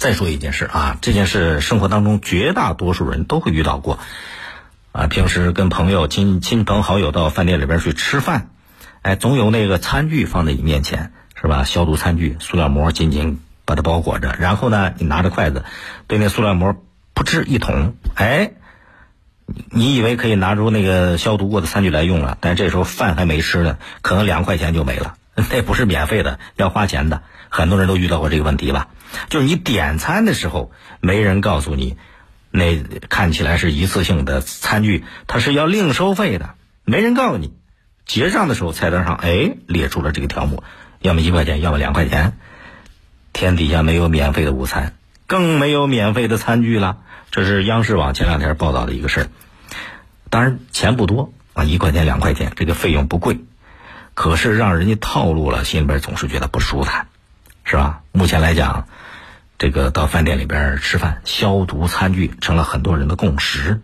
再说一件事啊，这件事生活当中绝大多数人都会遇到过，啊，平时跟朋友、亲亲朋好友到饭店里边去吃饭，哎，总有那个餐具放在你面前，是吧？消毒餐具，塑料膜紧紧把它包裹着，然后呢，你拿着筷子对那塑料膜噗嗤一捅，哎，你以为可以拿出那个消毒过的餐具来用了，但这时候饭还没吃呢，可能两块钱就没了。那不是免费的，要花钱的。很多人都遇到过这个问题吧？就是你点餐的时候，没人告诉你，那看起来是一次性的餐具，它是要另收费的。没人告诉你，结账的时候菜单上哎列出了这个条目，要么一块钱，要么两块钱。天底下没有免费的午餐，更没有免费的餐具了。这是央视网前两天报道的一个事儿。当然钱不多啊，一块钱两块钱，这个费用不贵。可是让人家套路了，心里边总是觉得不舒坦，是吧？目前来讲，这个到饭店里边吃饭，消毒餐具成了很多人的共识，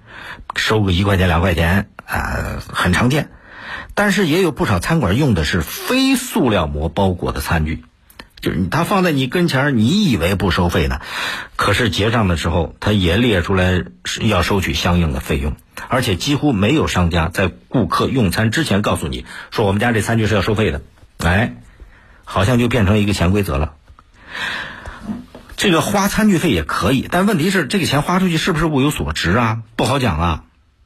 收个一块钱两块钱啊，很常见。但是也有不少餐馆用的是非塑料膜包裹的餐具。就是他放在你跟前你以为不收费呢，可是结账的时候，他也列出来要收取相应的费用，而且几乎没有商家在顾客用餐之前告诉你说我们家这餐具是要收费的，哎，好像就变成一个潜规则了。这个花餐具费也可以，但问题是这个钱花出去是不是物有所值啊？不好讲啊。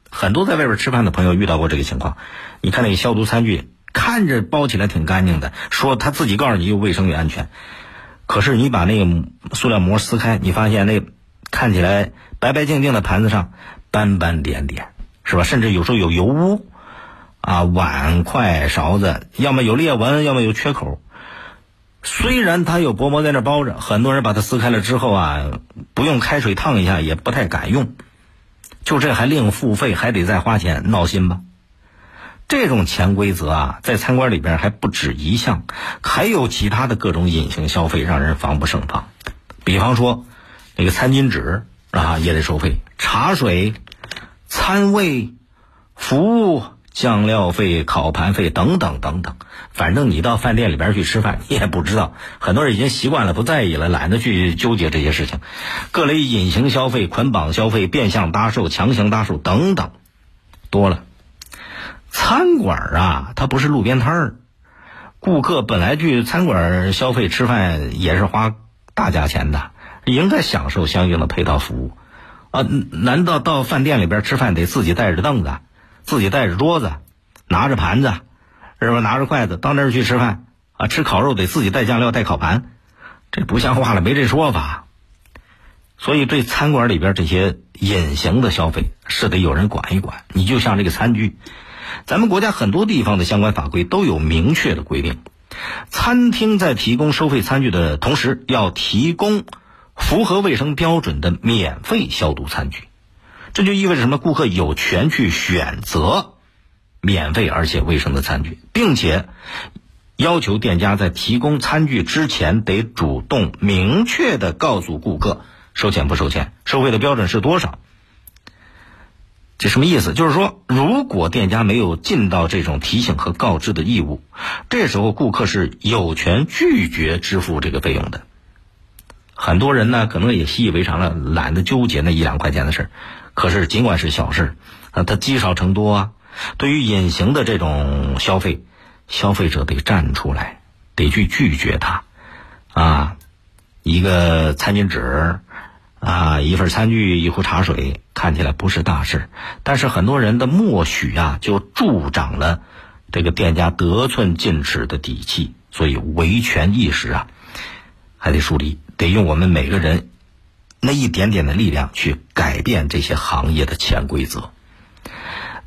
很多在外边吃饭的朋友遇到过这个情况，你看那个消毒餐具。看着包起来挺干净的，说他自己告诉你又卫生又安全，可是你把那个塑料膜撕开，你发现那看起来白白净净的盘子上斑斑点点，是吧？甚至有时候有油污，啊，碗筷勺子要么有裂纹，要么有缺口。虽然它有薄膜在那包着，很多人把它撕开了之后啊，不用开水烫一下也不太敢用，就这还另付费，还得再花钱，闹心吧？这种潜规则啊，在餐馆里边还不止一项，还有其他的各种隐形消费，让人防不胜防。比方说，那个餐巾纸啊，也得收费；茶水、餐位、服务、酱料费、烤盘费等等等等。反正你到饭店里边去吃饭，你也不知道，很多人已经习惯了，不在意了，懒得去纠结这些事情。各类隐形消费、捆绑消费、变相搭售、强行搭售等等，多了。餐馆啊，它不是路边摊儿，顾客本来去餐馆消费吃饭也是花大价钱的，应该享受相应的配套服务，啊，难道到饭店里边吃饭得自己带着凳子，自己带着桌子，拿着盘子，是吧？拿着筷子到那儿去吃饭啊？吃烤肉得自己带酱料、带烤盘，这不像话了，没这说法。所以，对餐馆里边这些隐形的消费是得有人管一管。你就像这个餐具。咱们国家很多地方的相关法规都有明确的规定，餐厅在提供收费餐具的同时，要提供符合卫生标准的免费消毒餐具。这就意味着什么？顾客有权去选择免费而且卫生的餐具，并且要求店家在提供餐具之前得主动明确的告诉顾客收钱不收钱，收费的标准是多少。这什么意思？就是说，如果店家没有尽到这种提醒和告知的义务，这时候顾客是有权拒绝支付这个费用的。很多人呢，可能也习以为常了，懒得纠结那一两块钱的事儿。可是，尽管是小事，啊，它积少成多啊。对于隐形的这种消费，消费者得站出来，得去拒绝它。啊，一个餐巾纸。啊，一份餐具，一壶茶水，看起来不是大事，但是很多人的默许啊，就助长了这个店家得寸进尺的底气。所以维权意识啊，还得树立，得用我们每个人那一点点的力量去改变这些行业的潜规则。